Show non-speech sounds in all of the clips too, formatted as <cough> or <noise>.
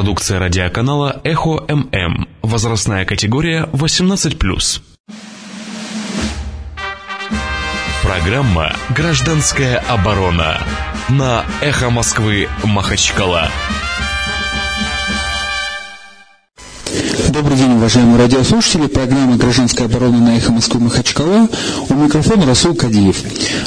Продукция радиоканала «Эхо ММ». Возрастная категория 18+. Программа «Гражданская оборона» на «Эхо Москвы» Махачкала. Добрый день, уважаемые радиослушатели. Программа «Гражданская оборона» на «Эхо Москвы» Махачкала. У микрофона Расул Кадиев.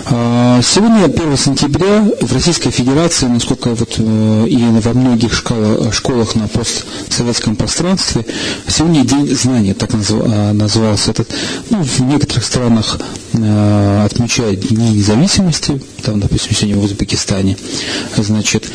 А, сегодня 1 сентября в Российской Федерации, насколько вот э, и во многих школах на постсоветском пространстве, сегодня День знания, так а, назывался этот. Ну, в некоторых странах э, отмечают Дни независимости, там, допустим, сегодня в Узбекистане. Значит,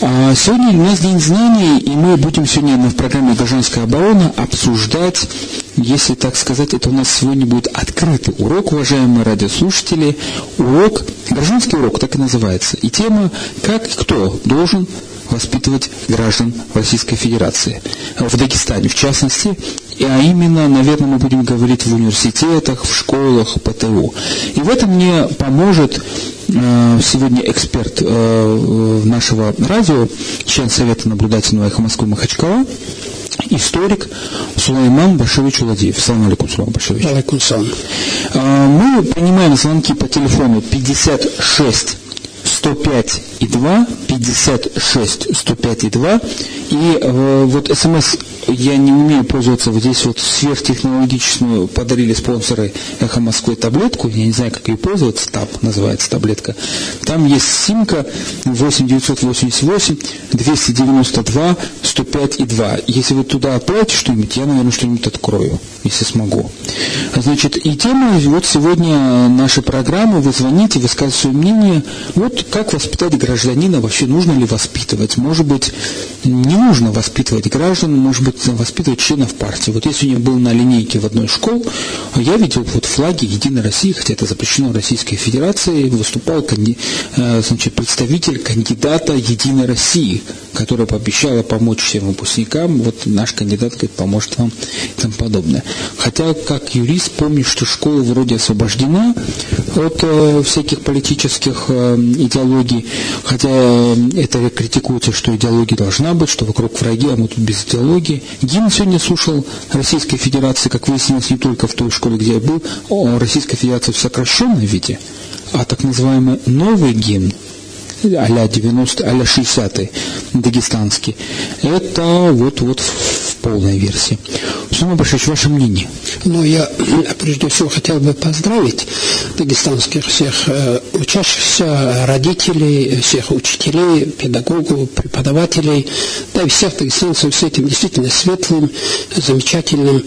а сегодня у нас День знаний, и мы будем сегодня в программе «Гражданская оборона» обсуждать, если так сказать, это у нас сегодня будет открытый урок, уважаемые радиослушатели, урок, гражданский урок, так и называется. И тема «Как и кто должен воспитывать граждан Российской Федерации, в Дагестане в частности, а именно, наверное, мы будем говорить в университетах, в школах, ПТУ. И в этом мне поможет э, сегодня эксперт э, нашего радио, член Совета наблюдательного эхо Москвы Махачкала, историк Сулейман Башевич Уладеев. Салам алейкум, Сулейман Башевич. Алейкум салам. Мы принимаем звонки по телефону 56 105 и 2, 56 105 и 2. И э, вот смс я не умею пользоваться, вот здесь вот сверхтехнологичную подарили спонсоры Эхо Москвы таблетку, я не знаю, как ее пользоваться, ТАП называется таблетка. Там есть симка 8988 292 105 и 2. Если вы туда отправите что-нибудь, я, наверное, что-нибудь открою, если смогу. Значит, и тема вот сегодня нашей программы, вы звоните, высказываете свое мнение, вот как воспитать гражданина, вообще нужно ли воспитывать, может быть, не нужно воспитывать граждан, может быть, воспитывать членов партии. Вот если я был на линейке в одной школе, я видел вот флаги Единой России, хотя это запрещено Российской Федерации, выступал э, значит, представитель кандидата Единой России, которая пообещала помочь всем выпускникам, вот наш кандидат говорит, поможет вам и тому подобное. Хотя, как юрист, помню, что школа вроде освобождена от э, всяких политических э, идеологий, хотя это критикуется, что идеология должна быть, что вокруг враги, а мы тут без идеологии. Гимн сегодня слушал Российской Федерации, как выяснилось, не только в той школе, где я был, о Российской Федерации в сокращенном виде, а так называемый новый гимн, а-ля 90, а-ля 60 дагестанский. Это вот, вот в полной версии. Сумма Башевич, ваше мнение? Ну, я <clears throat> прежде всего хотел бы поздравить дагестанских всех э, учащихся, родителей, всех учителей, педагогов, преподавателей, да и всех дагестанцев с этим действительно светлым, замечательным,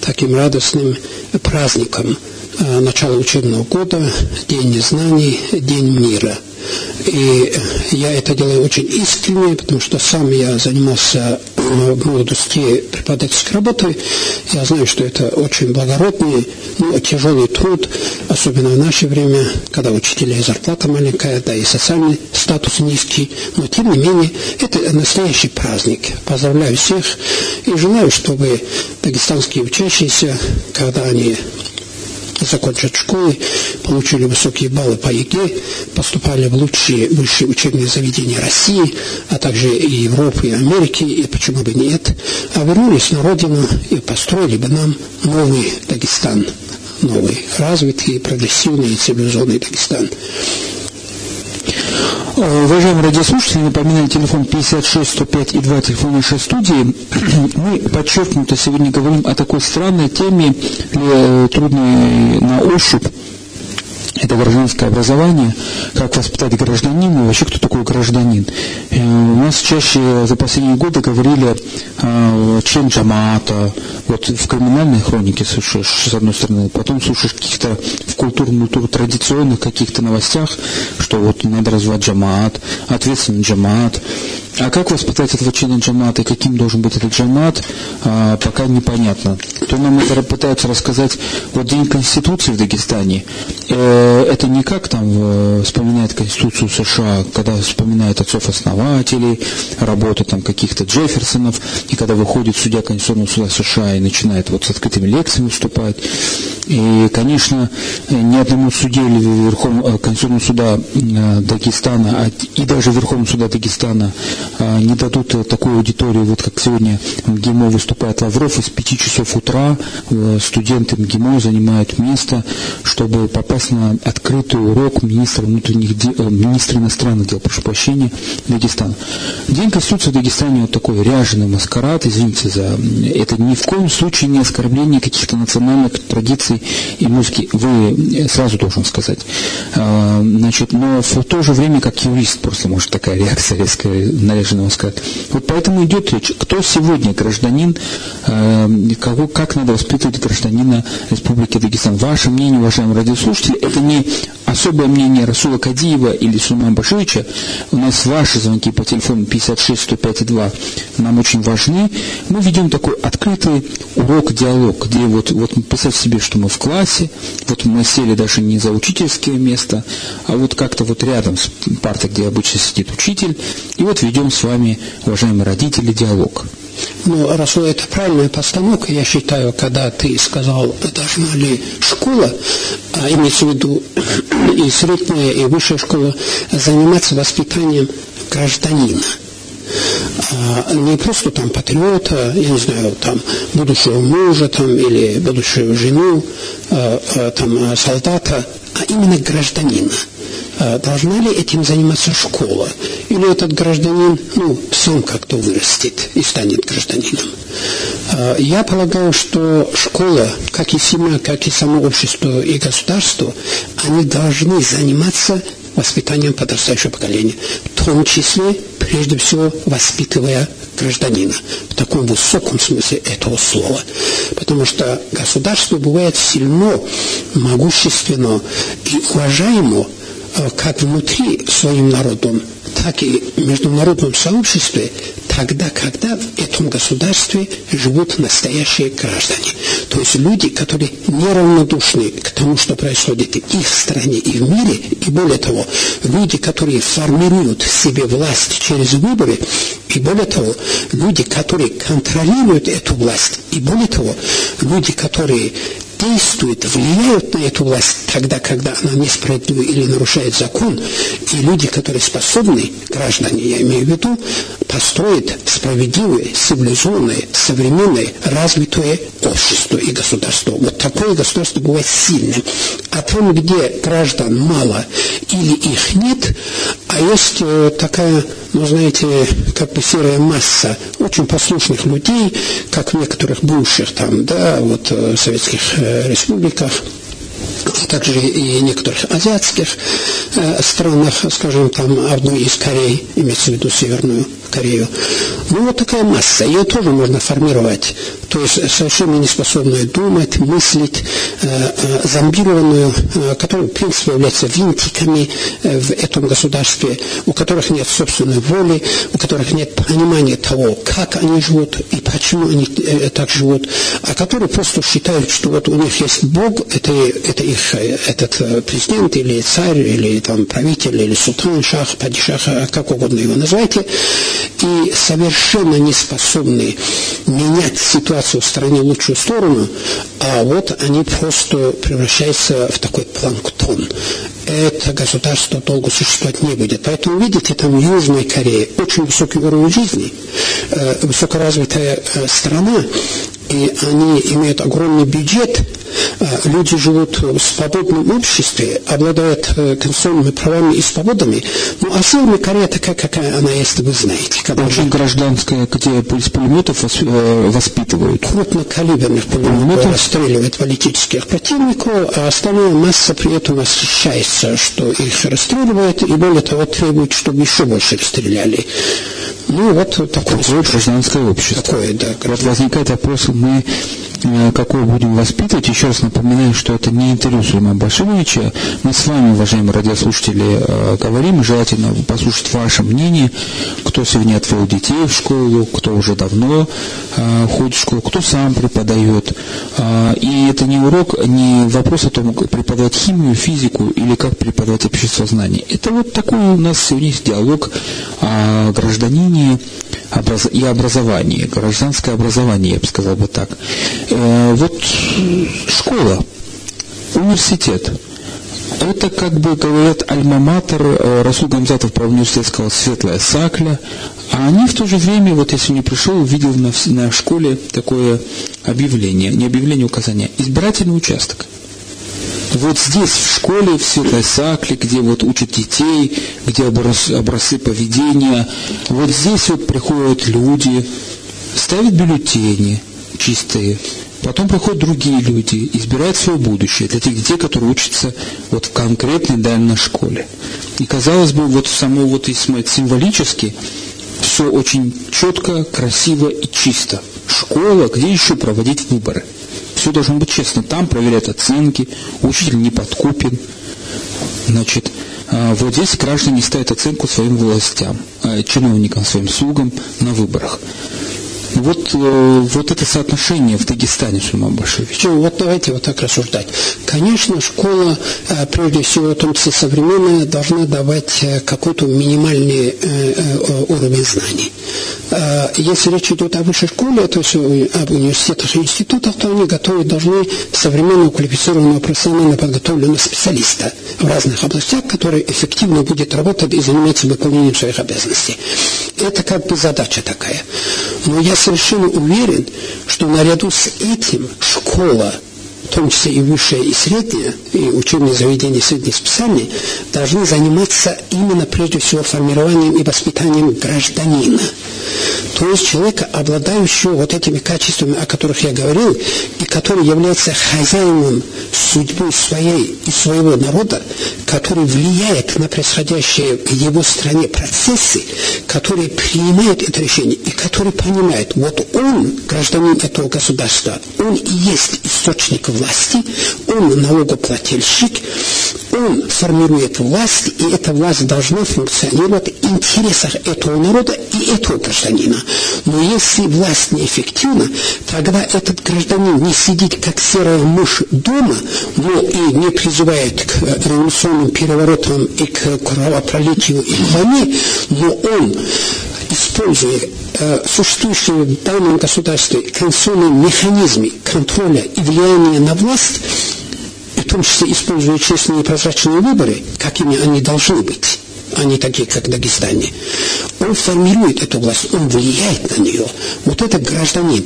таким радостным праздником э, начала учебного года, День знаний, День мира – и я это делаю очень искренне, потому что сам я занимался в молодости преподавательской работой. Я знаю, что это очень благородный, но тяжелый труд, особенно в наше время, когда учителей зарплата маленькая, да и социальный статус низкий. Но тем не менее, это настоящий праздник. Поздравляю всех и желаю, чтобы дагестанские учащиеся, когда они закончат школы, получили высокие баллы по ЕГЭ, поступали в лучшие высшие учебные заведения России, а также и Европы, и Америки, и почему бы нет, а вернулись на родину и построили бы нам новый Дагестан, новый, развитый, прогрессивный и цивилизованный Дагестан. Уважаемые радиослушатели, напоминаю, телефон 56 105 и 2, телефон нашей студии. <clears throat> Мы подчеркнуто сегодня говорим о такой странной теме, э, трудной на ощупь, это гражданское образование, как воспитать гражданина, вообще кто такой гражданин. И у нас чаще за последние годы говорили член джамаата, вот в криминальной хронике слушаешь, с одной стороны, потом слушаешь каких-то в культурных, традиционных каких-то новостях, что вот надо развивать джамаат, ответственный джамаат, а как воспитать этого члена джамата и каким должен быть этот джамат, а, пока непонятно. То нам это пытаются рассказать, вот День Конституции в Дагестане, э, это не как там э, вспоминает Конституцию США, когда вспоминает отцов-основателей, работу там каких-то Джефферсонов, и когда выходит судья Конституционного суда США и начинает вот с открытыми лекциями выступать. И, конечно, ни одному суде или Верховного э, Конституционного суда э, Дагестана, а и даже Верховного суда Дагестана не дадут такой аудитории, вот как сегодня МГИМО выступает Лавров, из 5 часов утра э, студенты МГИМО занимают место, чтобы попасть на открытый урок министра внутренних дел, э, министра иностранных дел, прошу прощения, Дагестана. День Конституции в Дагестане вот такой ряженый маскарад, извините за это ни в коем случае не оскорбление каких-то национальных традиций и музыки. Вы э, сразу должен сказать. А, значит, но в то же время, как юрист, просто может такая реакция резкая, наряженного сказать. Вот поэтому идет речь, кто сегодня гражданин, а, кого, как надо воспитывать гражданина Республики Дагестан. Ваше мнение, уважаемые радиослушатели, это не особое мнение Расула Кадиева или Сулеймана Башевича. У нас ваши звонки по телефону 56 105 2 нам очень важны. Мы ведем такой открытый урок, диалог, где вот, вот представьте себе, что мы в классе, вот мы сели даже не за учительское место, а вот как-то вот рядом с партой, где обычно сидит учитель, и вот ведем с вами, уважаемые родители, диалог. Ну, раз это правильная постановка, я считаю, когда ты сказал, должна ли школа, а имеется в виду и средняя, и высшая школа, заниматься воспитанием гражданина. А не просто там патриота, я не знаю, там будущего мужа там, или будущую жену, а, а, там солдата, а именно гражданина. А должна ли этим заниматься школа? Или этот гражданин, ну, сам как-то вырастет и станет гражданином? А, я полагаю, что школа, как и семья, как и само общество и государство, они должны заниматься воспитанием подрастающего поколения, в том числе, прежде всего, воспитывая гражданина в таком высоком смысле этого слова. Потому что государство бывает сильно, могущественно и уважаемо Э, как внутри своим народом, так и в международном сообществе, тогда, когда в этом государстве живут настоящие граждане. То есть люди, которые неравнодушны к тому, что происходит в стране, и в мире, и более того, люди, которые формируют себе власть через выборы, и более того, люди, которые контролируют эту власть, и более того, люди, которые действуют, влияют на эту власть тогда, когда она несправедлива или нарушает закон, и люди, которые способны, граждане, я имею в виду, построить справедливое, цивилизованное, современное, развитое общество и государство. Вот такое государство бывает сильным. А там, где граждан мало или их нет, а есть э, такая, ну, знаете, как бы серая масса очень послушных людей, как в некоторых бывших там, да, вот э, советских э, республиках, а также и некоторых азиатских э, странах, скажем, там одной из Корей, имеется в виду Северную Корею. Ну, вот такая масса, ее тоже можно формировать. То есть совершенно не способную думать, мыслить, э, э, зомбированную, э, которая, в принципе, является винтиками э, в этом государстве, у которых нет собственной воли, у которых нет понимания того, как они живут и почему они э, так живут, а которые просто считают, что вот у них есть Бог, это, это их э, этот э, президент или царь, или там правитель, или султан, шах, падишах, как угодно его называйте, и совершенно не способны менять ситуацию в стране в лучшую сторону, а вот они просто превращаются в такой планктон. Это государство долго существовать не будет. Поэтому, видите, там Южная Корея, очень высокий уровень жизни, э, высокоразвитая э, страна, и они имеют огромный бюджет, а, люди живут в свободном обществе, обладают э, конституционными правами и свободами. Ну, а Северная Корея такая, какая она есть, вы знаете. Когда Очень гражданская, где из пулеметов э, воспитывают. Крупнокалиберных пулеметов расстреливают политических противников, а остальная масса при этом восхищается, что их расстреливают, и более того требует, чтобы еще больше расстреляли. Ну, вот такое. Такое гражданское общество. Такое, да. Вот возникает вопрос, мы Э, какой будем воспитывать. Еще раз напоминаю, что это не интервью Сулеймана Башировича. Мы с вами, уважаемые радиослушатели, э, говорим. Желательно послушать ваше мнение, кто сегодня отвел детей в школу, кто уже давно э, ходит в школу, кто сам преподает. И это не урок, не вопрос о том, как преподавать химию, физику или как преподавать обществознание. Это вот такой у нас сегодня есть диалог о гражданине и образовании, гражданское образование, я бы сказал бы так. Э, вот школа, университет, это, как бы говорят, альма-матер, э, Расул Гамзатов про университет сказал, светлая сакля, А они в то же время, вот если не пришел, увидел на, на школе такое объявление, не объявление, указание, избирательный участок. Вот здесь, в школе, в Святой Сакле, где вот учат детей, где образ, образцы поведения, вот здесь вот приходят люди, ставят бюллетени чистые, Потом приходят другие люди, избирают свое будущее для тех детей, которые учатся вот в конкретной данной школе. И казалось бы, вот само вот если символически, все очень четко, красиво и чисто. Школа, где еще проводить выборы? Все должно быть честно. Там проверяют оценки, учитель не подкупен. Значит, а, вот здесь граждане ставят оценку своим властям, а, чиновникам, своим слугам на выборах. Вот, э, вот это соотношение в Дагестане, Шиман Башевич. Ну, вот давайте вот так рассуждать. Конечно, школа, э, прежде всего, в том числе современная, должна давать э, какой-то минимальный уровень знаний. Если речь идет о высшей школе, то есть об университетах и институтах, то они готовить должны современного квалифицированного профессионально подготовленного специалиста в разных областях, который эффективно будет работать и заниматься выполнением своих обязанностей. Это как бы задача такая. Но я совершенно уверен, что наряду с этим школа, в том числе и высшая, и средняя, и учебные заведения средней специальные, должны заниматься именно прежде всего формированием и воспитанием гражданина. То есть человека, обладающего вот этими качествами, о которых я говорил, и который является хозяином судьбы своей и своего народа, который влияет на происходящие в его стране процессы, который принимает это решение и который понимает, вот он, гражданин этого государства, он и есть источник власти, он налогоплательщик, он формирует власть, и эта власть должна функционировать в интересах этого народа и этого гражданина. Но если власть неэффективна, тогда этот гражданин не сидит как серая мышь дома, но и не призывает к революционным переворотам и к кровопролитию и войне, но он используя э, существующие в данном государстве конституционные механизмы контроля и влияния на власть, в том числе используя честные и прозрачные выборы, какими они должны быть, а не такие, как Дагестане. Он формирует эту власть, он влияет на нее. Вот этот гражданин,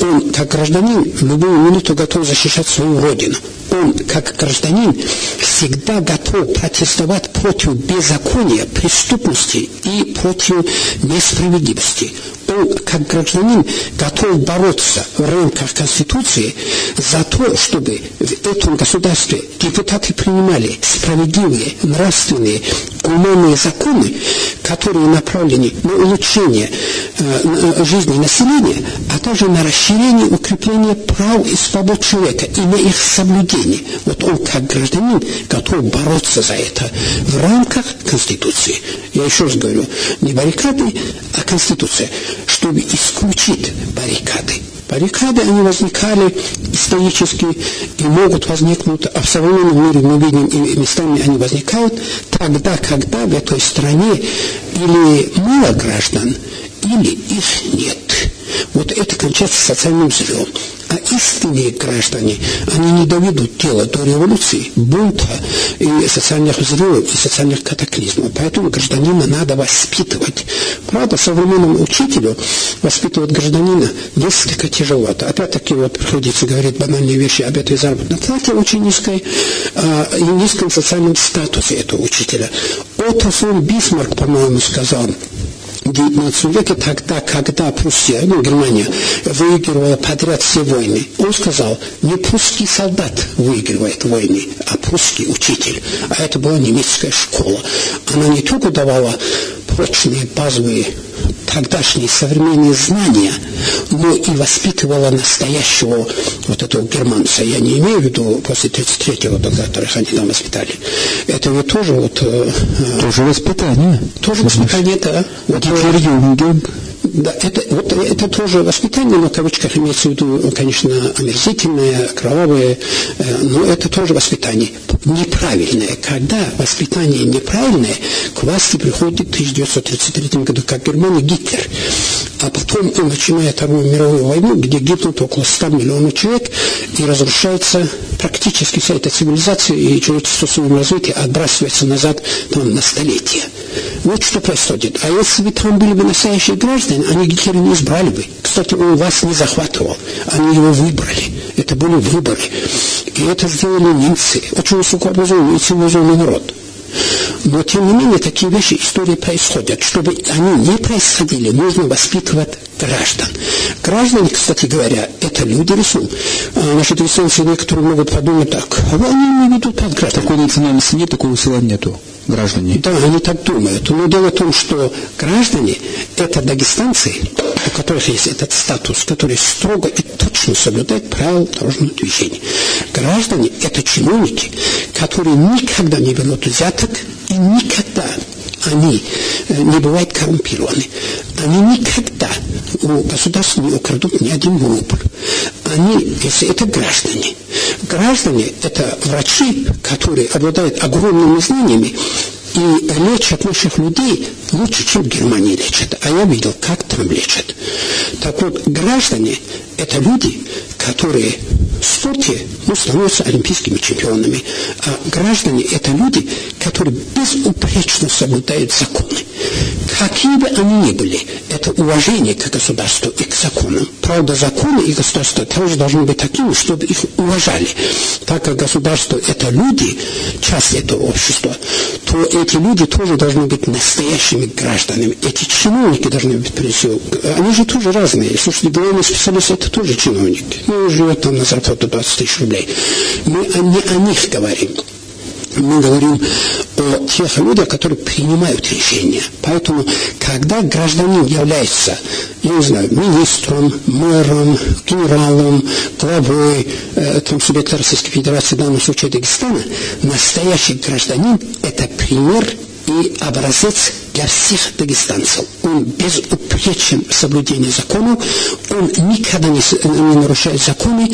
он как гражданин в любую минуту готов защищать свою родину. Он как гражданин всегда готов протестовать против беззакония, преступности и против несправедливости он, как гражданин, готов бороться в рамках Конституции за то, чтобы в этом государстве депутаты принимали справедливые, нравственные, гуманные законы, которые направлены на улучшение э, жизни населения, а также на расширение, укрепление прав и свобод человека и на их соблюдение. Вот он, как гражданин, готов бороться за это в рамках Конституции. Я еще раз говорю, не баррикады, а Конституция чтобы исключить баррикады. Баррикады, они возникали исторически и могут возникнуть, а в современном мире мы видим, и местами они возникают тогда, когда в этой стране или мало граждан, или их нет. Вот это кончается социальным взрывом. А истинные граждане, они не доведут дело до революции, бунта и социальных взрывов, и социальных катаклизмов. Поэтому гражданина надо воспитывать. Правда, современному учителю воспитывать гражданина несколько тяжеловато. Опять-таки вот приходится говорить банальные вещи об этой заработной плате очень низкой а, и низком социальном статусе этого учителя. Отто фон Бисмарк, по-моему, сказал, XIX веке, тогда, когда Пруссия, ну, Германия, выигрывала подряд все войны, он сказал, не прусский солдат выигрывает войны, а прусский учитель. А это была немецкая школа. Она не только давала прочные базовые тогдашние современные знания, но и воспитывала настоящего вот этого германца. Я не имею в виду после 33-го, которых они там воспитали. Это ведь тоже вот... Э, тоже воспитание. Тоже воспитание, да. Вот Гитлер Юнген. Да, это, вот, это тоже воспитание, но в кавычках имеется в виду, конечно, омерзительное, кровавое, э, но это тоже воспитание неправильное. Когда воспитание неправильное, к власти приходит в 1933 году, как Германия Гитлер. А потом он начинает Вторую мировую войну, где гибнут около 100 миллионов человек, и разрушается практически вся эта цивилизация, и человечество в своем развитии отбрасывается назад там, на столетия. Вот что происходит. А если бы там были бы настоящие граждане, они Гитлера не избрали бы. Кстати, он вас не захватывал. Они его выбрали. Это были выборы. И это сделали немцы. Очень высокообразованный и цивилизованный народ. Но, тем не менее, такие вещи истории происходят. Чтобы они не происходили, нужно воспитывать граждан. Граждане, кстати говоря, это люди рисуют. А, значит, рисуются некоторые могут подумать так, а они не ведут под граждан. Такой национальности нет, такого села нету граждане. Да, они так думают. Но дело в том, что граждане – это дагестанцы, у которых есть этот статус, который строго и точно соблюдает правила дорожного движения. Граждане – это чиновники, которые никогда не берут взяток и никогда они э, не бывают коррумпированы. Они никогда у государства не украдут ни один рубль. Они, если это граждане, граждане – это врачи, которые обладают огромными знаниями и лечат наших людей лучше, чем в Германии лечат. А я видел, как там лечат. Так вот, граждане – это люди, которые спорте ну, становятся олимпийскими чемпионами. А граждане – это люди, которые безупречно соблюдают законы. Какие бы они ни были, это уважение к государству и к законам. Правда, законы и государство тоже должны быть такими, чтобы их уважали. Так как государство – это люди, часть этого общества, то эти люди тоже должны быть настоящими гражданами. Эти чиновники должны быть, прежде они же тоже разные. Слушайте, главный специалист – это тоже чиновник. Ну, живет там на зарплату 20 тысяч рублей. Мы не о них говорим мы говорим о тех людях, которые принимают решения. Поэтому, когда гражданин является, я не знаю, министром, мэром, генералом, главой э, там, субъекта Российской Федерации, в данном случае Дагестана, настоящий гражданин – это пример и образец для всех дагестанцев. Он безупречен в соблюдении законов, он никогда не, не нарушает законы,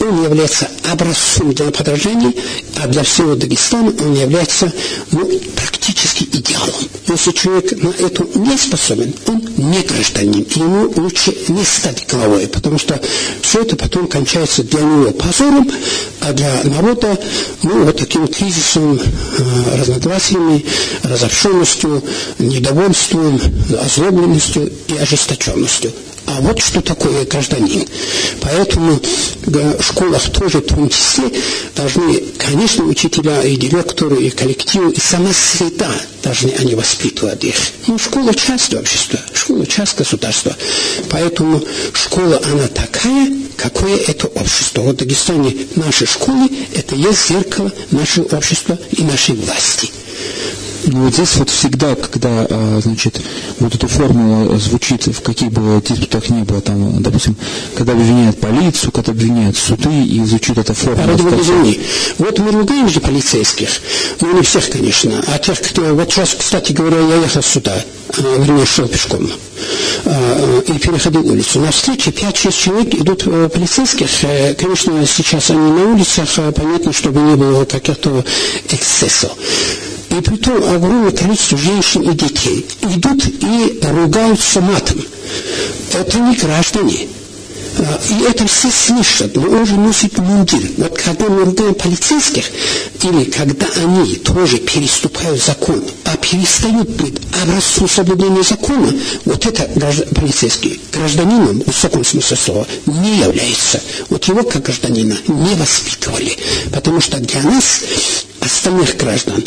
он является образцом для подражания, а для всего Дагестана он является ну, практически идеалом. Если человек на это не способен, он не гражданин, ему лучше не стать главой, потому что все это потом кончается для него позором, а для народа, ну, вот таким кризисом, э, разногласиями, разобщенностью, недовольством, озлобленностью и ожесточенностью. А вот что такое гражданин. Поэтому в школах тоже в том числе должны, конечно, учителя и директоры, и коллективы, и сама среда должны они воспитывать их. Ну, школа – часть общества, школа – часть государства. Поэтому школа, она такая, какое это общество. Вот в Дагестане наши школы – это есть зеркало нашего общества и нашей власти. Ну вот здесь вот всегда, когда, а, значит, вот эта формула звучит, в каких бы диспутах не было, там, допустим, когда обвиняют полицию, когда обвиняют суды, и звучит эта формула. Ради бога, извини. Вот мы ругаем же полицейских, ну не всех, конечно, а тех, кто, вот сейчас, кстати говоря, я ехал сюда, а, вернее, шел пешком, а, и переходил улицу. На встрече 5-6 человек идут э, полицейских. Э, конечно, сейчас они на улицах, понятно, чтобы не было каких-то эксцессов и при том огромное количество женщин и детей идут и ругаются матом. Это не граждане. А, и это все слышат, но он же носит мундир. Вот когда мы ругаем полицейских, или когда они тоже переступают закон, а перестают быть образцом соблюдения закона, вот это граждан, полицейский гражданином, в высоком смысле слова, не является. Вот его как гражданина не воспитывали. Потому что для нас остальных граждан.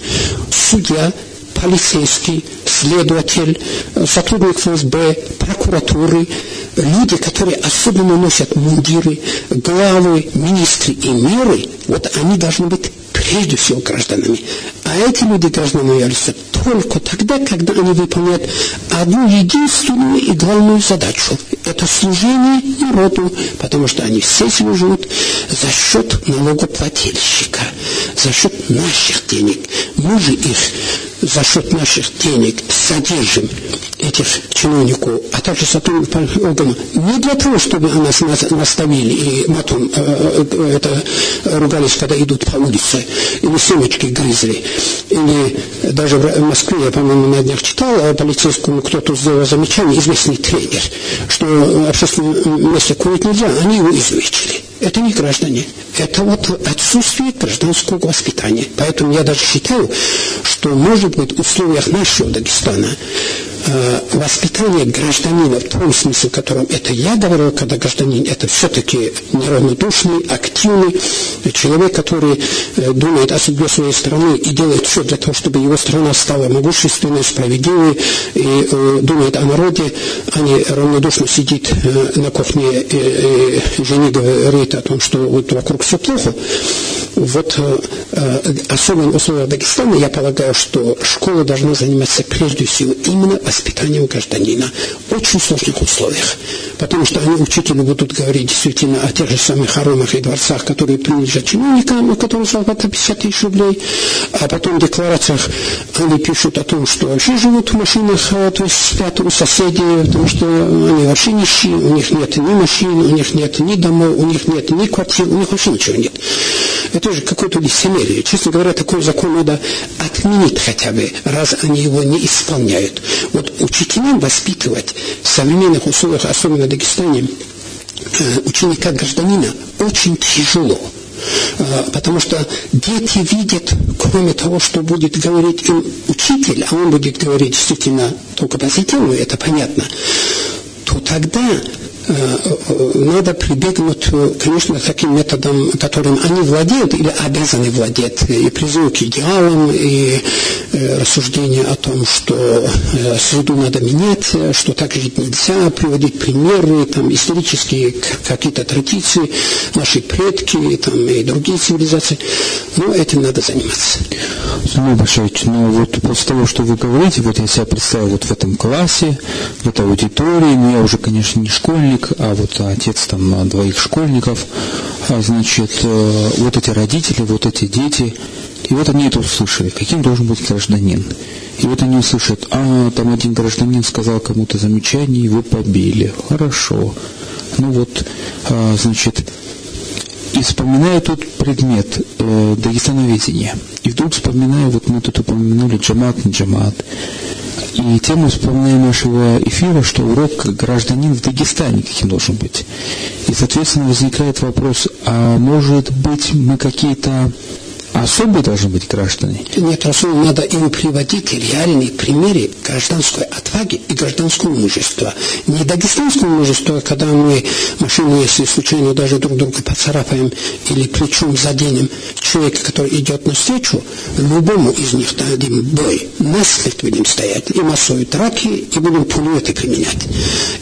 Судья, полицейский, следователь, сотрудник ФСБ, прокуратуры, люди, которые особенно носят мундиры, главы, министры и меры, вот они должны быть прежде всего гражданами. А эти люди гражданами являются только тогда, когда они выполняют одну единственную и главную задачу. Это служение народу, потому что они все служат за счет налогоплательщика, за счет наших денег. Мы же их за счет наших денег содержим этих чиновников, а также сотрудников органов, не для того, чтобы нас наставили и матом э, э, это, ругались, когда идут по улице, или семечки грызли, или даже в Москве, я, по-моему, на днях читал, а полицейскому кто-то сделал замечание, известный тренер, что общественном месте курить нельзя, они его измечили. Это не граждане. Это вот отсутствие гражданского воспитания. Поэтому я даже считаю, что, может быть, в условиях нашего Дагестана воспитание гражданина в том смысле, в котором это я говорил, когда гражданин это все-таки неравнодушный, активный человек, который э, думает о судьбе своей страны и делает все для того, чтобы его страна стала могущественной, справедливой и э, думает о народе, а не равнодушно сидит на кухне и, жене говорит о том, что вот вокруг все плохо. Вот особенно в условиях Дагестана я полагаю, что школа должна заниматься прежде всего именно воспитанием гражданина в очень сложных условиях. Потому что они, учителю, будут говорить действительно о тех же самых хоромах и дворцах, которые принадлежат чиновникам, у которых зарплата 50 тысяч рублей, а потом в декларациях они пишут о том, что вообще живут в машинах, а, то есть спят у соседей, потому что они вообще нищие, у них нет ни машин, у них нет ни домов, у них нет ни квартир, у них вообще ничего нет. Это же какое-то лицемерие. Честно говоря, такой закон надо отменить хотя бы, раз они его не исполняют. Вот учителям воспитывать в современных условиях, особенно в Дагестане, э, ученика гражданина очень тяжело. Э, потому что дети видят, кроме того, что будет говорить им учитель, а он будет говорить действительно только позитивно, это понятно, то тогда надо прибегнуть, э, конечно, к таким методам, которым они владеют или обязаны владеть, и призыв к идеалам, и э, рассуждение о том, что среду надо менять, что так жить нельзя, приводить примеры, там, исторические какие-то традиции, наши предки там, и другие цивилизации. Но этим надо заниматься. Самуил Башевич, ну вот после того, что вы говорите, вот я себя представил вот в этом классе, в этой аудитории, но я уже, конечно, не школьник, школьник, а вот отец там двоих школьников, а, значит, э, вот эти родители, вот эти дети, и вот они это услышали, каким должен быть гражданин. И вот они услышат, а, там один гражданин сказал кому-то замечание, его побили. Хорошо. Ну вот, а, значит, и вспоминаю тут предмет э, Дагестановедения. И вдруг вспоминаю, вот мы тут упомянули джамат, не джамат. И тему вспоминаем нашего эфира, что урок гражданин в Дагестане каким должен быть. И, соответственно, возникает вопрос, а может быть мы какие-то особые должны быть граждане? Нет, Расул, надо им приводить реальные примеры гражданской отваги и гражданского мужества. Не дагестанского мужества, когда мы машину, если случайно даже друг друга поцарапаем или плечом заденем человека, который идет навстречу, любому из них дадим бой. Насмерть будем стоять и массовые драки, и будем пулеметы применять.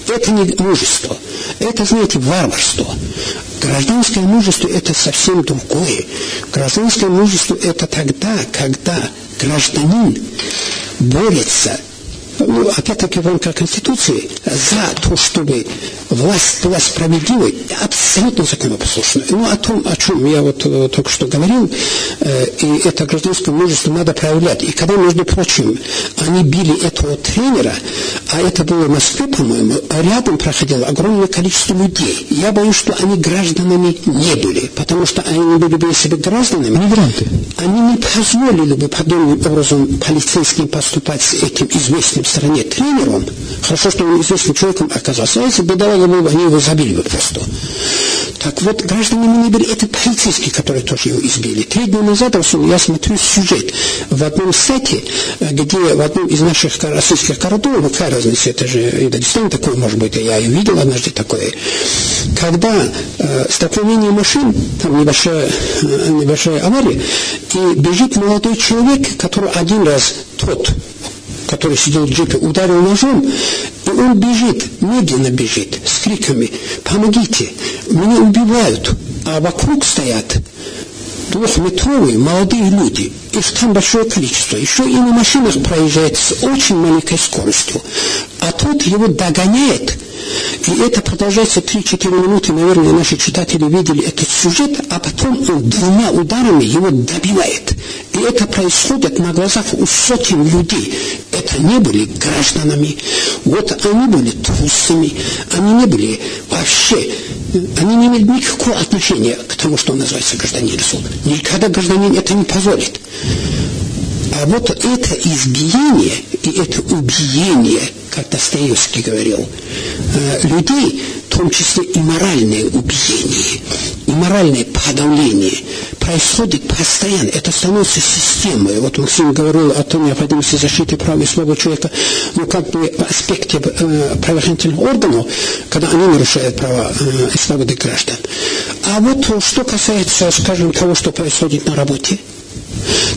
Это не мужество. Это, знаете, варварство. Гражданское мужество – это совсем другое. Гражданское мужество – это тогда, когда гражданин борется ну, опять-таки в рамках Конституции, за то, чтобы власть была справедливой, абсолютно законопослушной. Ну, о том, о чем я вот э, только что говорил, э, и это гражданское мужество надо проявлять. И когда, между прочим, они били этого тренера, а это было в Москве, по-моему, рядом проходило огромное количество людей. Я боюсь, что они гражданами не были, потому что они были бы себе гражданами. Мигранты. Они не позволили бы подобным образом полицейским поступать с этим известным в стране тренером. Хорошо, что он известным человеком оказался. А если бы давали бы, они его забили бы просто. Так вот, граждане мы не были, это полицейские, которые тоже его избили. Три дня назад, я смотрю сюжет в одном сайте, где в одном из наших российских городов, какая разница, это же и Дагестан такой, может быть, я и видел однажды такое, когда э, столкновение машин, там небольшая, э, небольшая авария, и бежит молодой человек, который один раз тот который сидел в джипе, ударил ножом, и он бежит, медленно бежит, с криками «Помогите! Меня убивают!» А вокруг стоят двухметровые молодые люди. Их там большое количество. Еще и на машинах проезжает с очень маленькой скоростью. А тот его догоняет. И это продолжается 3-4 минуты. Наверное, наши читатели видели этот сюжет. А потом он двумя ударами его добивает. И это происходит на глазах у сотен людей. Это не были гражданами. Вот они были трусами. Они не были вообще они не имеют никакого отношения к тому, что называется гражданин суд. Никогда гражданин это не позволит. А вот это избиение и это убиение, как Достоевский говорил, э, людей, в том числе и моральное убиение. И моральное подавление происходит постоянно. Это становится системой. Вот Максим говорил о том необходимости защиты прав и свобод человека, ну, как бы в аспекте э, правоохранительных органов, когда они нарушают права э, и свободы граждан. А вот что касается, скажем, того, что происходит на работе,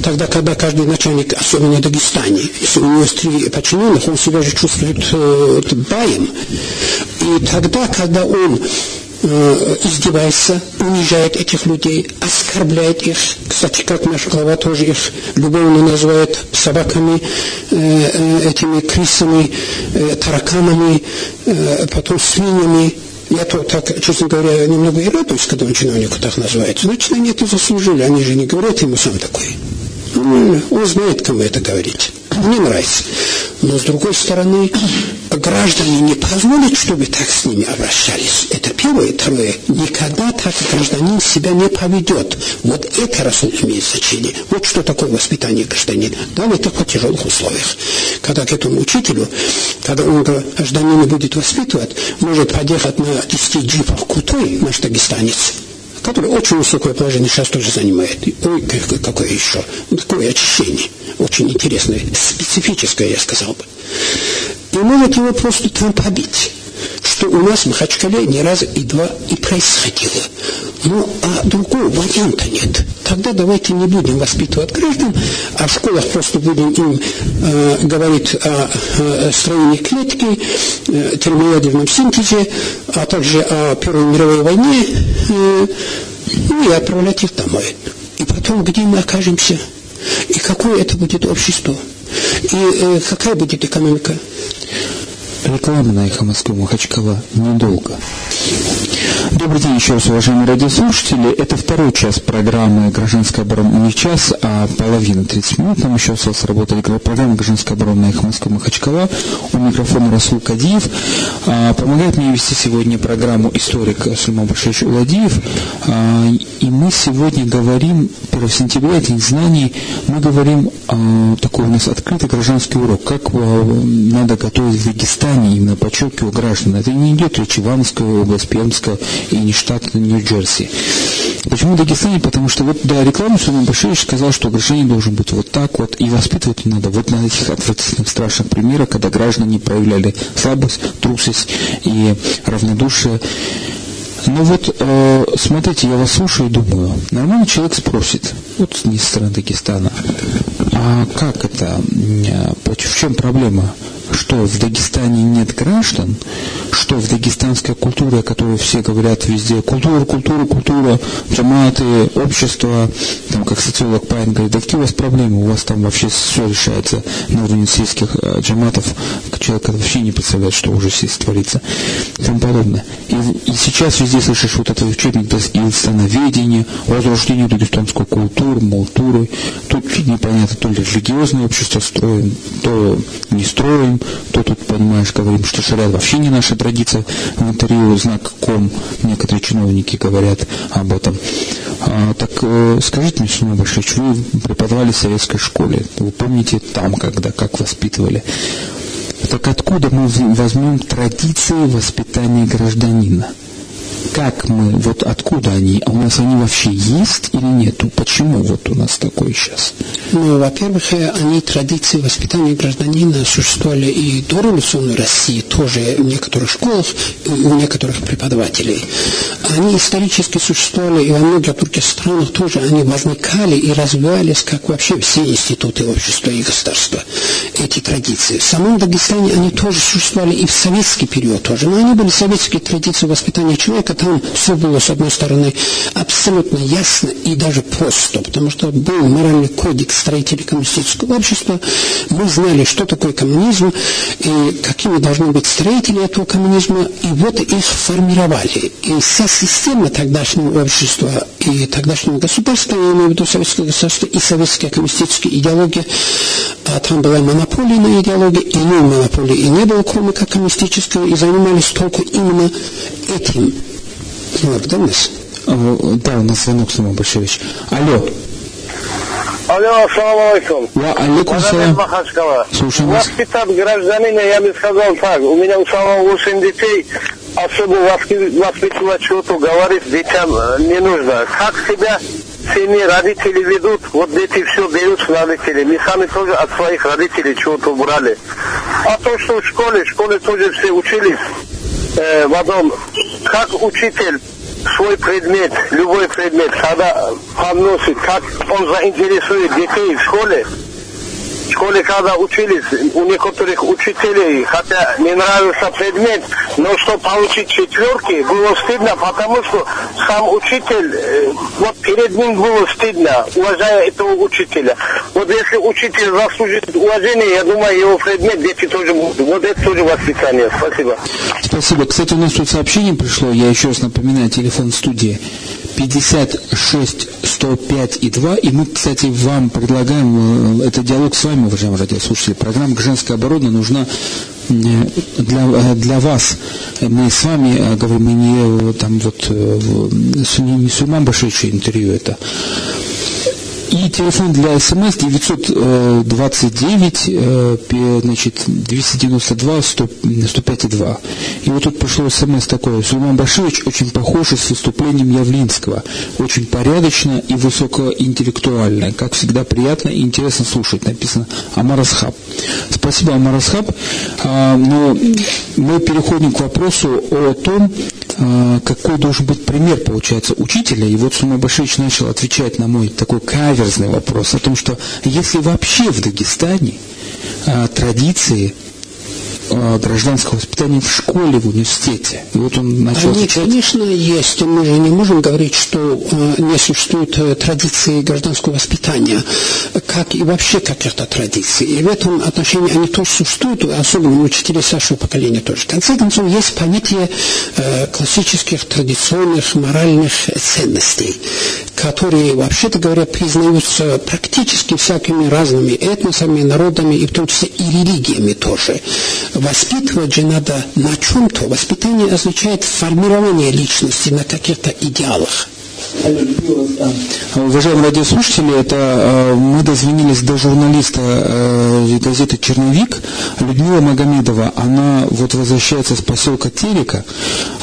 Тогда, когда каждый начальник, особенно в Дагестане, если у него есть три подчиненных, он себя же чувствует э, баем. И тогда, когда он э, издевается, унижает этих людей, оскорбляет их. Кстати, как наш глава тоже их любовно называет собаками, э, э, этими крысами, э, тараканами, э, потом свиньями. Я то так, честно говоря, немного и радуюсь, когда он чиновнику так называет. Значит, они это заслужили, они же не говорят ему сам такой. Ну, он знает, кому это говорить. Мне нравится. Но с другой стороны, граждане не позволят, чтобы так с ними обращались. Это первое. Второе. Никогда так гражданин себя не поведет. Вот это Расул имеет значение. Вот что такое воспитание гражданина. Да, в таких тяжелых условиях. Когда к этому учителю, когда он гражданина будет воспитывать, может подъехать на 10 джипах крутой наш дагестанец, который очень высокое положение сейчас тоже занимает. Ой, какое еще. Такое очищение. Очень интересное, специфическое, я сказал бы. И может его просто там побить что у нас в Махачкале ни разу и два и происходило. Ну, а другого варианта нет. Тогда давайте не будем воспитывать граждан, а в школах просто будем им э, говорить о, о строении клетки, э, термоядерном синтезе, а также о Первой мировой войне, э, ну и отправлять их домой. И потом, где мы окажемся? И какое это будет общество? И э, какая будет экономика? Реклама на «Эхо Москвы» Махачкала недолго. Добрый день еще раз, уважаемые радиослушатели. Это второй час программы «Гражданская оборона». Не час, а половина, 30 минут. Нам еще осталось работать программа «Гражданская оборона» на «Эхо Москвы» Махачкала. У микрофона Расул Кадиев. А, помогает мне вести сегодня программу историк Сульман Башевич Уладиев. А, и мы сегодня говорим, 1 сентября, День знаний, мы говорим, а, такой у нас открытый гражданский урок, как надо готовить в Дагестане, именно подчеркиваю граждан. Это не идет речь Ивановская область, Пермская и не штат Нью-Джерси. Почему Дагестане? Потому что вот до рекламы Сулейман Баширович сказал, что гражданин должен быть вот так вот, и воспитывать надо вот на этих отвратительных страшных примерах, когда граждане проявляли слабость, трусость и равнодушие. Ну вот, э, смотрите, я вас слушаю и думаю, нормальный человек спросит, вот не со стороны Дагестана, а как это, в чем проблема? Что в Дагестане нет граждан, что в дагестанской культуре, о которой все говорят везде, культура, культура, культура, джаматы, общество, там, как социолог Пайн говорит, да какие у вас проблемы, у вас там вообще все решается на уровне сельских э, джаматов, человек вообще не представляет, что уже здесь творится, и тому подобное. И, и сейчас везде слышишь вот это учебник инстановедения, возрождение дагестанской культуры, молтуры, тут непонятно, то ли религиозное общество строим, то не строим, то тут, понимаешь, говорим, что шариат вообще не наша традиция, в знак ком некоторые чиновники говорят об этом. А, так э, скажите мне, Сулейман Башевич, вы преподавали в советской школе, вы помните там, когда, как воспитывали. Так откуда мы возьмем традиции воспитания гражданина? как мы, вот откуда они, а у нас они вообще есть или нету? Почему вот у нас такое сейчас? Ну, во-первых, э, они традиции воспитания гражданина существовали и до революционной России, тоже в некоторых школах, и у некоторых преподавателей. Они исторически существовали и во многих других странах тоже они возникали и развивались, как вообще все институты общества и государства, эти традиции. В самом Дагестане они тоже существовали и в советский период тоже, но они были советские традиции воспитания человека, там все было, с одной стороны, абсолютно ясно и даже просто, потому что был моральный кодекс строителей коммунистического общества, мы знали, что такое коммунизм, и какими должны быть строители этого коммунизма, и вот их формировали. И вся система тогдашнего общества и тогдашнего государства, я имею в виду советское государство и советская коммунистическая идеология, а там была монополия на идеологию, и иной монополии и не было, кроме как коммунистического, и занимались только именно этим. Вот, Денис? Да, у нас звонок, Сулейман Башевич. Алло. Алло, ассаламу алейкум. Ва, алейкум салам. Махачкала. Слушаем вас. Воспитать гражданина, я бы сказал так, у меня у самого 8 детей, особо воспитывать что-то, говорить детям э, не нужно. Как себя семьи родители ведут, вот дети все берут с родителей. Мы сами тоже от своих родителей чего-то брали. А то, что в школе, в школе тоже все учились э, в одном, как учитель свой предмет, любой предмет, когда подносит, как он заинтересует детей в школе, в школе, когда учились, у некоторых учителей, хотя не нравился предмет, но что получить четверки, было стыдно, потому что сам учитель, э, вот перед ним было стыдно, уважая этого учителя. Вот если учитель заслужит уважение, я думаю, его предмет дети тоже будут. Вот это тоже воспитание. Спасибо. Спасибо. Кстати, у нас тут сообщение пришло, я еще раз напоминаю, телефон студии 56 105 и 2. И мы, кстати, вам предлагаем э, этот диалог с вами, уважаемые радиослушатели. Программа «Женская оборона» нужна э, для, э, для вас. Мы с вами говорим, не там вот не Сульман Башевич интервью это. И телефон для смс 929 э, значит, 292 100, 105 2. И вот тут пришло смс такое. Сулейман Башевич очень похож с выступлением Явлинского. Очень порядочно и высокоинтеллектуально. Как всегда приятно и интересно слушать. Написано Амар Асхаб. Спасибо, Амар Асхаб. А, но мы переходим к вопросу о том, а, какой должен быть пример, получается, учителя. И вот Сума Башевич начал отвечать на мой такой каверзный вопрос о том, что если вообще в Дагестане а, традиции гражданского воспитания в школе, в университете. И вот он начал Они, отвечать... конечно, есть. Мы же не можем говорить, что э, не существует э, традиции гражданского воспитания, как и вообще каких-то традиций. И в этом отношении они тоже существуют, особенно учителей старшего поколения тоже. В конце концов, есть понятие классических, традиционных, моральных ценностей, которые, вообще-то говоря, признаются практически всякими разными этносами, народами, и в том числе и религиями тоже воспитывать же надо на чем-то. Воспитание означает формирование личности на каких-то идеалах. Уважаемые радиослушатели, это э, мы дозвонились до журналиста э, газеты «Черновик» Людмила Магомедова. Она вот возвращается с поселка Терека,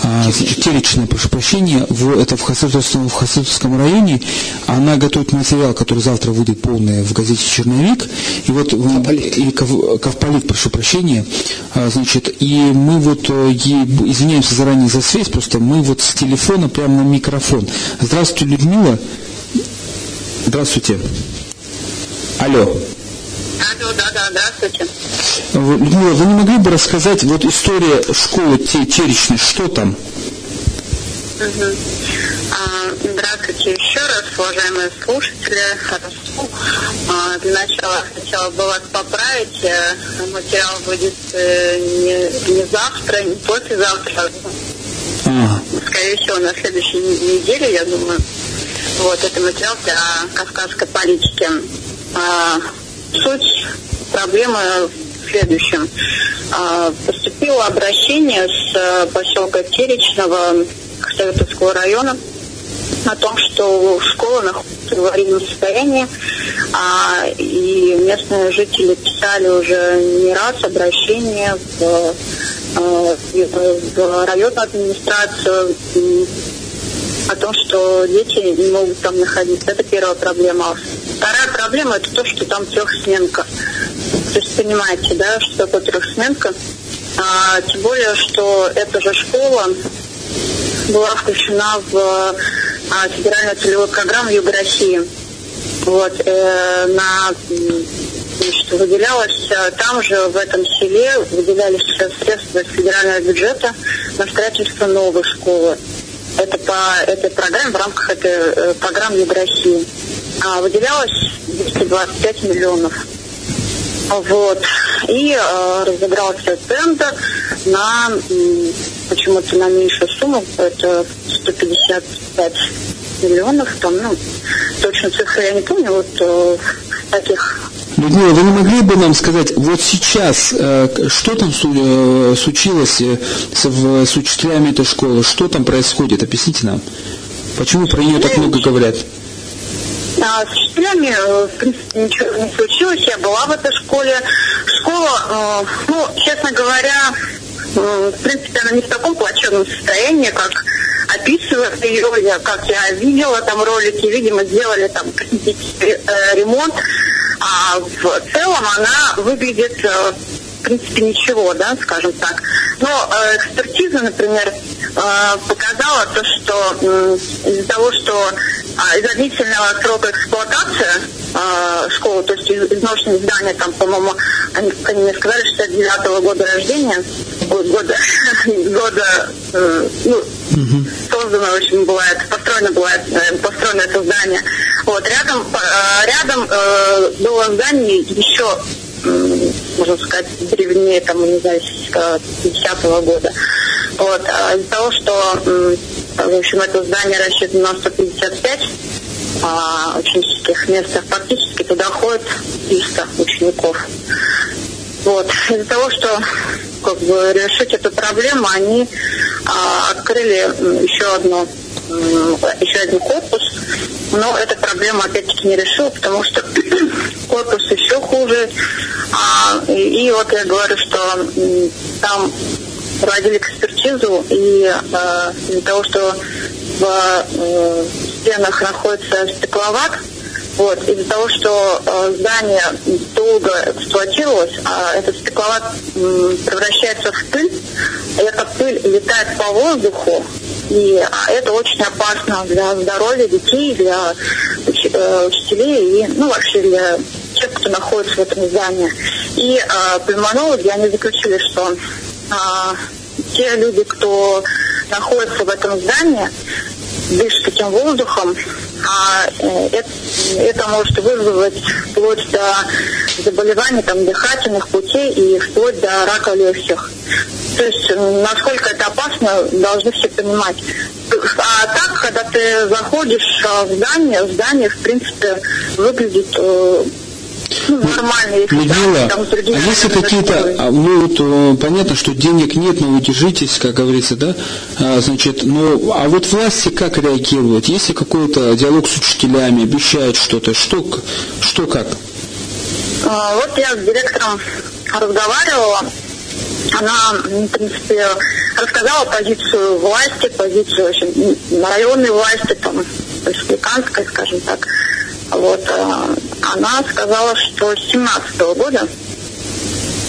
э, Теречное, прошу прощения, в, это в Хасытовском, в Хасытовском районе. Она готовит материал, который завтра выйдет полный в газете «Черновик». И вот Ковполит. и Ков, Ковполит, прошу прощения. Значит, и мы вот, извиняемся заранее за связь, просто мы вот с телефона прямо на микрофон. Здравствуйте, Людмила. Здравствуйте. Алло. Алло, да, да, здравствуйте. Людмила, вы не могли бы рассказать вот история школы Теречной, что там? Угу. А, здравствуйте еще раз, уважаемые слушатели. Хорошо. А, для начала хотела бы вас поправить. Э, материал будет э, не, не завтра, не послезавтра, Ага. Скорее всего, на следующей неделе, я думаю. Вот, это материал для кавказской политики. А, суть проблемы в следующем. А, поступило обращение с э, поселка Теречного Советского района о том, что школа находится в аварийном состоянии, а, и местные жители писали уже не раз обращение в Э, в районную администрацию о том, что дети не могут там находиться. Это первая проблема. Вторая проблема это то, что там трехсменка. То есть понимаете, да, что такое трехсменка. А, тем более, что эта же школа была включена в а, федеральную целевую программу Юга России. Вот, э, на значит, выделялось э, там же, в этом селе, выделялись средства из федерального бюджета на строительство новой школы. Это по этой программе, в рамках этой э, программы Юг России. А, выделялось 225 миллионов. Вот. И э, разыгрался тендер на почему-то на меньшую сумму, это 155 миллионов, там, ну, точно цифры я не помню, вот э, таких Людмила, вы не могли бы нам сказать, вот сейчас, э, что там э, случилось э, с, учителями этой школы, что там происходит? Объясните нам. Почему про нее так много говорят? А, с учителями, в принципе, ничего не случилось. Я была в этой школе. Школа, ну, честно говоря, в принципе, она не в таком плачевном состоянии, как описывает ее, я, как я видела там ролики, видимо, сделали там ремонт, а в целом она выглядит в принципе, ничего, да, скажем так. Но э, экспертиза, например, э, показала то, что э, из-за того, что э, из-за длительного срока эксплуатации э, школы, то есть изношенное здание, там, по-моему, они, они мне сказали, 69 -го года рождения, года, <laughs> года э, ну, угу. создано, общем, бывает, построено бывает, э, построено это здание. Вот, рядом, э, рядом э, было здание еще можно сказать, древнее, там, не знаю, с 50-го года. Вот. А из-за того, что, в общем, это здание рассчитано на 155 а, ученических местах, практически туда ходит 300 учеников. Вот. Из-за того, что как бы, решить эту проблему, они а, открыли еще одну еще один корпус, но эта проблема опять-таки не решила, потому что <clears throat> корпус еще хуже. А, и, и вот я говорю, что там проводили экспертизу, и э, из-за того, что в э, стенах находится стекловат, вот, из-за того, что э, здание долго эксплуатировалось, а этот стекловат э, превращается в пыль, эта пыль летает по воздуху, и а, это очень опасно для здоровья детей, для уч, э, учителей и ну, вообще для тех, кто находится в этом здании. И э, пульмонологи, они заключили, что э, те люди, кто находится в этом здании, дышит таким воздухом, а э, это, это может вызвать вплоть до заболеваний там, дыхательных путей и вплоть до рака легких. То есть насколько это опасно, должны все понимать. А так, когда ты заходишь в здание, здание, в принципе, выглядит э, нормально. Людмила, а если какие-то, а, ну вот э, понятно, что денег нет, но вы держитесь, как говорится, да, а, значит, ну, а вот власти как реагируют? Если какой-то диалог с учителями, обещают что-то, что, что как? А, вот я с директором разговаривала, она, в принципе, рассказала позицию власти, позицию очень, районной власти, там, республиканской, скажем так. Вот, э, она сказала, что с 17 -го года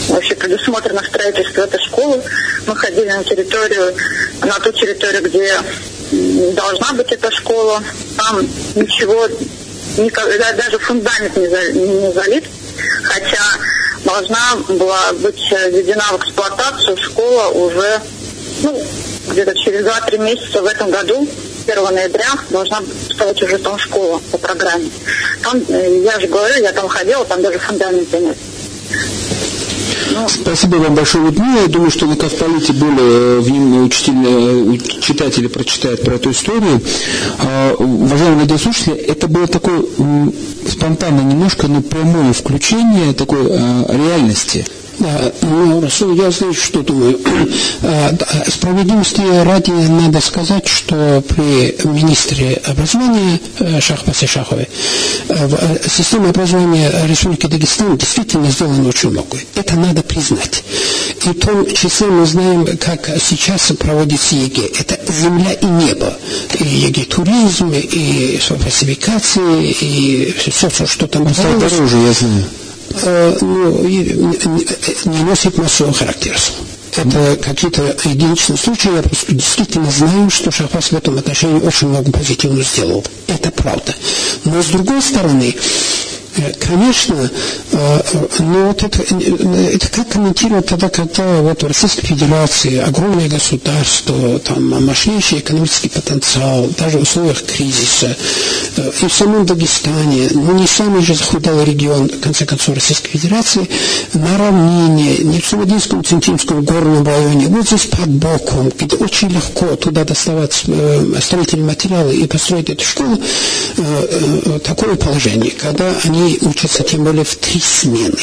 вообще предусмотрено строительство этой школы. Мы ходили на территорию, на ту территорию, где должна быть эта школа. Там ничего, никогда, даже фундамент не, за, не залит. Хотя должна была быть введена в эксплуатацию школа уже ну, где-то через 2-3 месяца в этом году 1 ноября должна стать уже там школа по программе. Там, э, я же говорю, я там ходила, там даже фундамента нет. Ну, Спасибо вам большое, Людмила. Я думаю, что на Кавполите более внимательные учители, читатели прочитают про эту историю. А, уважаемые радиослушатели, это было такое спонтанно немножко, но прямое включение такой реальности. Да, ну, Расул, я знаю, что думаю. А, справедливости ради надо сказать, что при министре образования э, Шахбасе Шахове э, э, система образования Республики Дагестан действительно сделана очень много. Это надо признать. И в том числе мы знаем, как сейчас проводится ЕГЭ. Это земля и небо. И ЕГЭ туризм, и фальсификации, и все, что там. Стало дороже, я знаю. Э, ну, не носит массового характера. Это какие-то единичные случаи. Я действительно знаю, что Шахвас в этом отношении очень много позитивно сделал. Это правда. Но с другой стороны, конечно, э, но вот это, э, это как комментировать тогда, когда вот в Российской Федерации огромное государство, там мощнейший экономический потенциал, даже в условиях кризиса, и в самом Дагестане, ну не самый же захудалый регион, в конце концов, Российской Федерации, на равнине, не в Сумадинском, Центинском горном районе, вот здесь под боком, где очень легко туда доставать строительные материалы и построить эту школу, такое положение, когда они учатся тем более в три смены.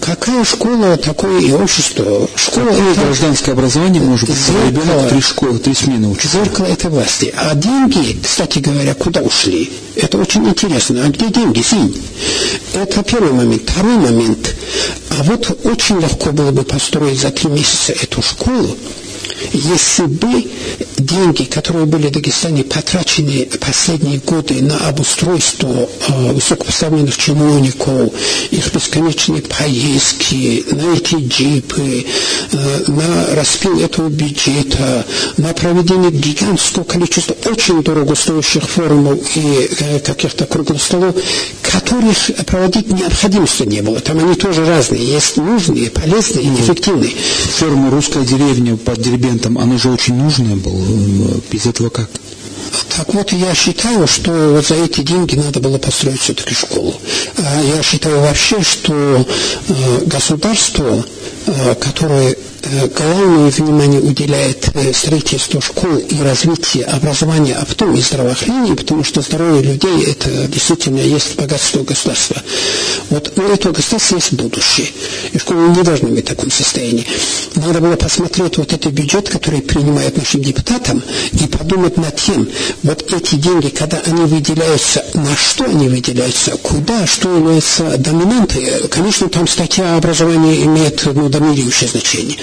Какая школа, такое и общество. Школа Какое это гражданское образование может быть, когда ребенок три школы, три смены учится? Зеркало это власти. А деньги, кстати говоря, куда ушли? Это очень интересно. А где деньги, Синь? Это первый момент. Второй момент. А вот очень легко было бы построить за три месяца эту школу, если бы деньги, которые были в Дагестане потрачены последние годы на обустройство э, высокопоставленных чиновников, их бесконечные поездки, на эти джипы, э, на распил этого бюджета, на проведение гигантского количества очень дорогостоящих форумов и э, каких-то круглых столов, которых проводить необходимости не было. Там они тоже разные. Есть нужные, полезные и эффективные. Форум «Русская деревня» под Дербентом, оно же очень нужное было. Без этого как? Так вот, я считаю, что вот за эти деньги надо было построить все-таки школу. А я считаю вообще, что э, государство, э, которое Э, главное внимание уделяет э, строительству школ и развитию образования, а потом и здравоохранения, потому что здоровье людей это действительно есть богатство государства. Вот у этого государства есть будущее. И школы не должны быть в таком состоянии. Надо было посмотреть вот этот бюджет, который принимают нашим депутатам, и подумать над тем, вот эти деньги, когда они выделяются, на что они выделяются, куда, что является доминантой. Конечно, там статья образования имеет ну, доминирующее значение.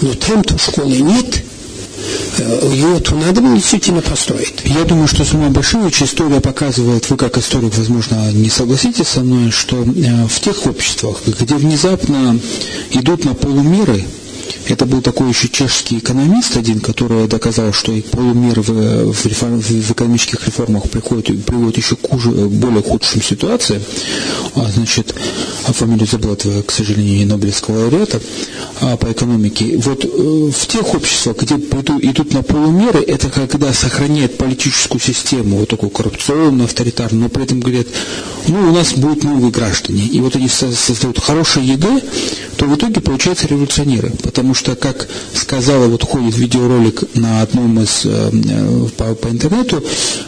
Но там-то школы нет, э, ее то надо действительно построить. Я думаю, что самая большая история показывает, вы как историк, возможно, не согласитесь со мной, что э, в тех обществах, где внезапно идут на полумеры, это был такой еще чешский экономист один, который доказал, что и полумер в, в, реформ, в экономических реформах приходит, приводит еще к хуже, более худшим ситуациям. А, значит, а фамилию забыл этого, к сожалению, Нобелевского лауреата а, по экономике. Вот э, в тех обществах, где идут, на полумеры, это когда сохраняют политическую систему, вот такую коррупционную, авторитарную, но при этом говорят, ну, у нас будут новые граждане. И вот они создают хорошее ЕГЭ, то в итоге получаются революционеры. Потому что, как сказала, вот ходит видеоролик на одном из э, э, по, по интернету,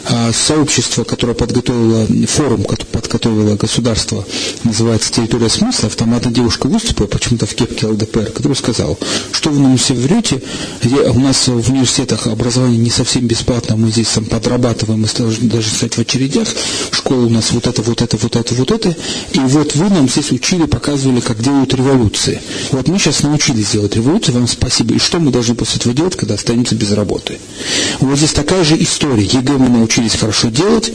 э, сообщество, которое подготовило, форум, подготовило государство, называется «Территория смыслов», там одна девушка выступила, почему-то в кепке ЛДПР, которая сказала, что вы нам все врете, у нас в университетах образование не совсем бесплатно, мы здесь там подрабатываем, мы должны даже стать в очередях, школа у нас вот это, вот это, вот это, вот это, и вот вы нам здесь учили, показывали, как делают революции. Вот мы сейчас научились делать революцию, вам спасибо. И что мы должны после этого делать, когда останемся без работы? Вот здесь такая же история. ЕГЭ мы научились хорошо делать,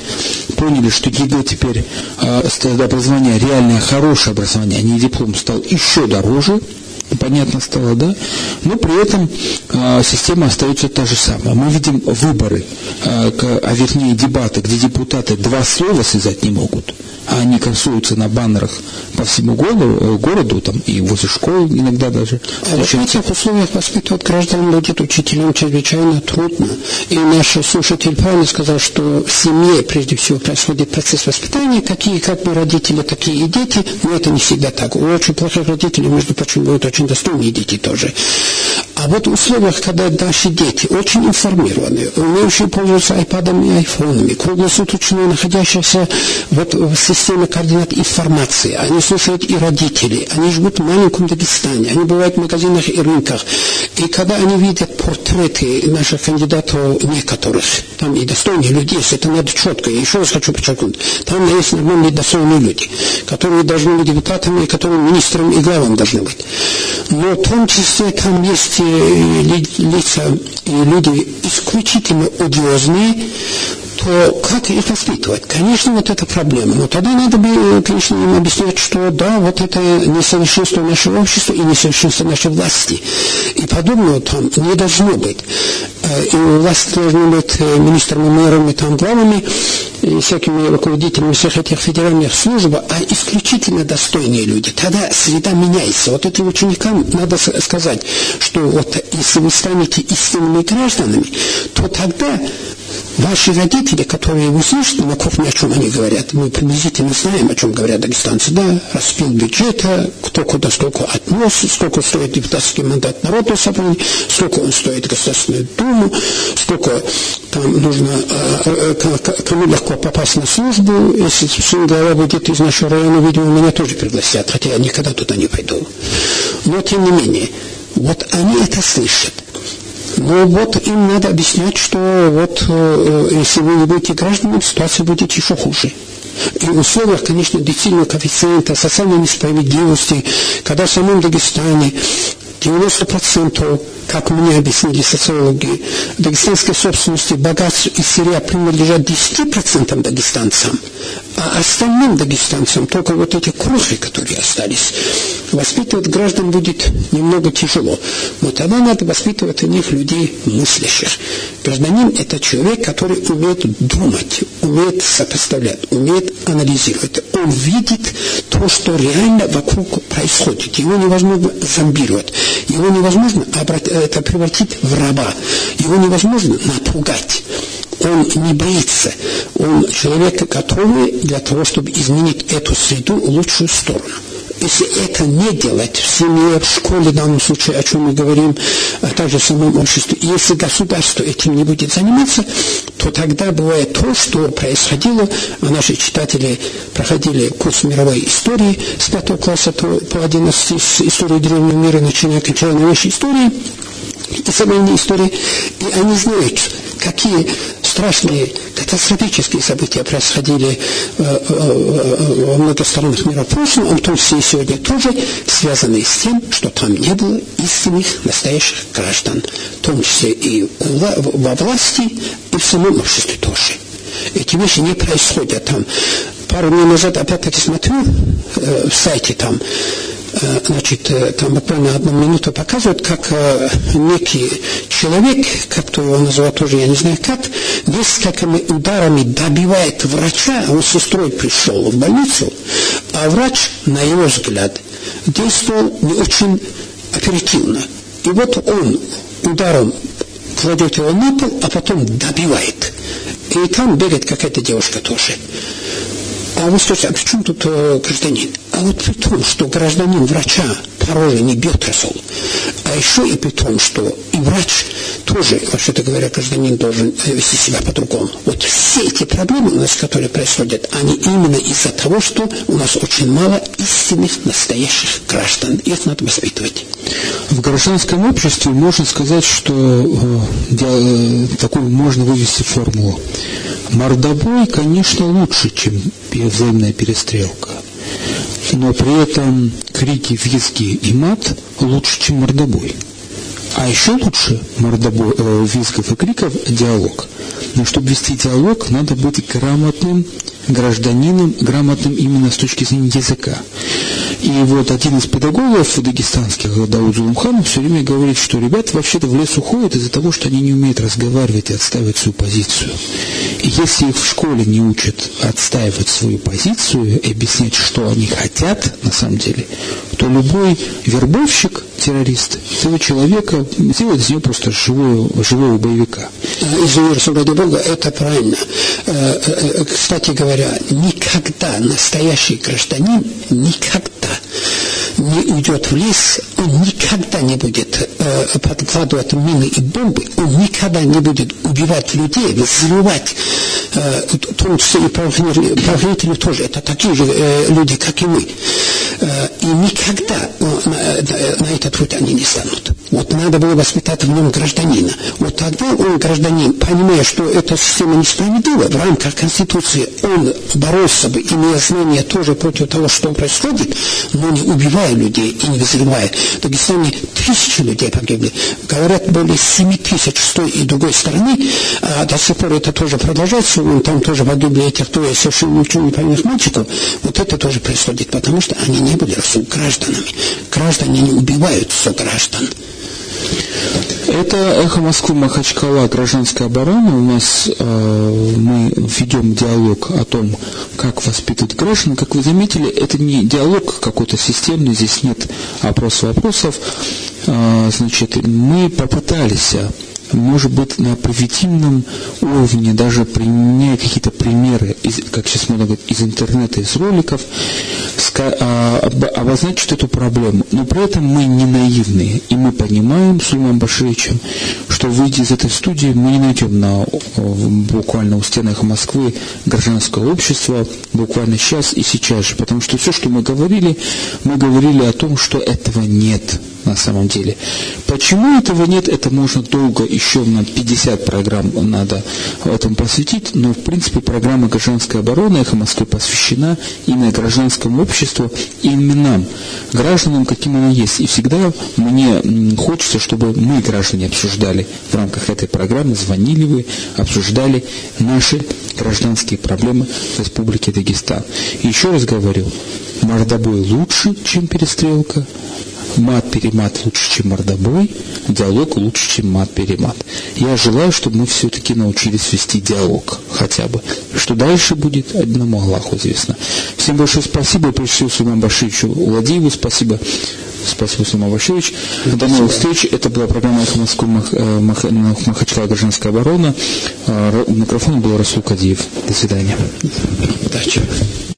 поняли, что ЕГЭ теперь э, образование, реальное хорошее образование, а не диплом, стал еще дороже, понятно стало, да? Но при этом э, система остается та же самая. Мы видим выборы, э, а вернее дебаты, где депутаты два слова связать не могут – а они красуются на баннерах по всему городу, э, городу там, и возле школ иногда даже. А вот в этих условиях воспитывать граждан будет учителям чрезвычайно трудно. И наш слушатель правильно сказал, что в семье прежде всего происходит процесс воспитания, какие как бы родители, такие и дети, но это не всегда так. У очень плохих родителей, между прочим, будут очень достойные дети тоже. А вот в условиях, когда наши дети очень информированы, умеющие пользоваться айпадами и айфонами, круглосуточно находящиеся вот в системе координат информации, они слушают и родителей, они живут в маленьком Дагестане, они бывают в магазинах и рынках. И когда они видят портреты наших кандидатов некоторых, там и достойные люди есть, это надо четко, я еще раз хочу подчеркнуть, там есть нормальные достойные люди, которые должны быть депутатами, которые министрами и главами должны быть. Но в том числе там есть лица и люди исключительно одиозные, то как их воспитывать? Конечно, вот это проблема. Но тогда надо бы, конечно, им объяснять, что да, вот это несовершенство нашего общества и несовершенство нашей власти. И подобного там не должно быть. Э, и власть должны быть э, министрами, мэрами, там, главами, и всякими руководителями всех этих федеральных служб, а исключительно достойные люди. Тогда среда меняется. Вот этим ученикам надо сказать, что вот если вы станете истинными гражданами, то тогда Ваши родители, которые вы слышите на кухне, о чем они говорят, мы приблизительно знаем, о чем говорят дагестанцы, да, распил бюджета, кто куда сколько отнес, сколько стоит депутатский мандат народного собрания, сколько он стоит Государственную Думу, сколько там нужно, э, кому легко попасть на службу, если сын голова будет из нашего района, видимо, меня тоже пригласят, хотя я никогда туда не пойду. Но тем не менее, вот они это слышат. Но вот им надо объяснять, что вот если вы не будете гражданами, ситуация будет еще хуже. И в условиях, конечно, длительного коэффициента, социальной несправедливости, когда в самом Дагестане 90%, как мне объяснили социологи, дагестанской собственности богатств из Сирии принадлежат 10% дагестанцам, а остальным дагестанцам только вот эти крохи, которые остались, воспитывать граждан будет немного тяжело. Но тогда надо воспитывать у них людей мыслящих. Гражданин – это человек, который умеет думать, умеет сопоставлять, умеет анализировать. Он видит то, что реально вокруг происходит. Его невозможно зомбировать. Его невозможно это превратить в раба. Его невозможно напугать. Он не боится. Он человек готовый для того, чтобы изменить эту среду в лучшую сторону если это не делать в семье, в школе, в данном случае, о чем мы говорим, а также в самом обществе, если государство этим не будет заниматься, то тогда бывает то, что происходило, а наши читатели проходили курс мировой истории с 5 класса по 11 с истории древнего мира, начиная кончая новейшей истории, и современной истории, и они знают, какие страшные катастрофические события происходили во многих странах мира в прошлом, а в том числе и сегодня тоже, связанные с тем, что там не было истинных настоящих граждан, в том числе и во власти, и в самом обществе тоже. Эти вещи не происходят там. Пару дней назад опять-таки смотрю в сайте там, Э, значит, э, там буквально одну минуту показывают, как э, некий человек, как то его называют тоже, я не знаю как, несколькими ударами добивает врача, он сестрой пришел в больницу, а врач, на его взгляд, действовал не очень оперативно. И вот он ударом кладет его на пол, а потом добивает. И там бегает какая-то девушка тоже. А вы скажете, а при чем тут э, гражданин? А вот при том, что гражданин врача порой не бьет рассол, а еще и при том, что и врач тоже, вообще-то говоря, гражданин должен э, вести себя по-другому. Вот все эти проблемы у нас, которые происходят, они именно из-за того, что у нас очень мало истинных, настоящих граждан. И это надо воспитывать. В гражданском обществе можно сказать, что э, э, такую можно вывести формулу. Мордобой, конечно, лучше, чем взаимная перестрелка. Но при этом крики, визги и мат лучше, чем мордобой. А еще лучше мордобой, э, визгов и криков диалог. Но чтобы вести диалог, надо быть грамотным гражданином, грамотным именно с точки зрения языка. И вот один из педагогов дагестанских, Дауд Зулумханов, все время говорит, что ребята вообще-то в лес уходят из-за того, что они не умеют разговаривать и отстаивать свою позицию. И если их в школе не учат отстаивать свою позицию и объяснять, что они хотят на самом деле, то любой вербовщик, террорист, этого человека сделает из него просто живого, живого боевика. Извините, ради Бога, это правильно. Э, э, э, кстати говоря, никогда настоящий гражданин, никогда не уйдет в лес, он никогда не будет э, подкладывать мины и бомбы, он никогда не будет убивать людей, взрывать, э, числе и правоохранители, тоже, это такие же э, люди, как и мы. Э, и никогда на, на этот путь они не станут. Вот надо было воспитать в нем гражданина. Вот тогда он, гражданин, понимая, что эта система несправедлива, в рамках Конституции он боролся бы, имея знания тоже против того, что происходит, но не убивая людей и не взрывая. В Дагестане тысячи людей погибли. Говорят, более 7 тысяч с той и другой стороны. А до сих пор это тоже продолжается. Вон там тоже погибли этих трое совершенно ничего не понятных мальчиков. Вот это тоже происходит, потому что они не были гражданами. Граждане не убивают сограждан. Это «Эхо Москвы» Махачкала «Гражданская оборона». У нас э, мы ведем диалог о том, как воспитывать граждан. Как вы заметили, это не диалог какой-то системный, здесь нет опроса вопросов. Э, значит, мы попытались может быть, на позитивном уровне, даже применяя какие-то примеры, из, как сейчас много говорить, из интернета, из роликов, а, обозначить эту проблему. Но при этом мы не наивны, и мы понимаем с Умом Башевичем, что выйдя из этой студии, мы не найдем на, буквально у стенах Москвы гражданское общество буквально сейчас и сейчас же, потому что все, что мы говорили, мы говорили о том, что этого нет на самом деле. Почему этого нет, это можно долго, еще на 50 программ надо этому посвятить, но в принципе программа гражданской обороны «Эхо Москвы» посвящена именно гражданскому обществу, именно гражданам, каким оно есть. И всегда мне хочется, чтобы мы, граждане, обсуждали в рамках этой программы, звонили вы, обсуждали наши гражданские проблемы в Республике Дагестан. И еще раз говорю, мордобой лучше, чем перестрелка, мат-перемат лучше, чем мордобой, диалог лучше, чем мат-перемат. Я желаю, чтобы мы все-таки научились вести диалог хотя бы. Что дальше будет, одному Аллаху известно. Всем большое спасибо, прежде всего Сулейман Башевичу Владимиру, спасибо. Спасибо, Сулейман Башевич. До новых встреч. Это была программа «Эхо Москвы э, Махачкала гражданская оборона. Э, микрофон был Расул Кадиев. До свидания. Удачи.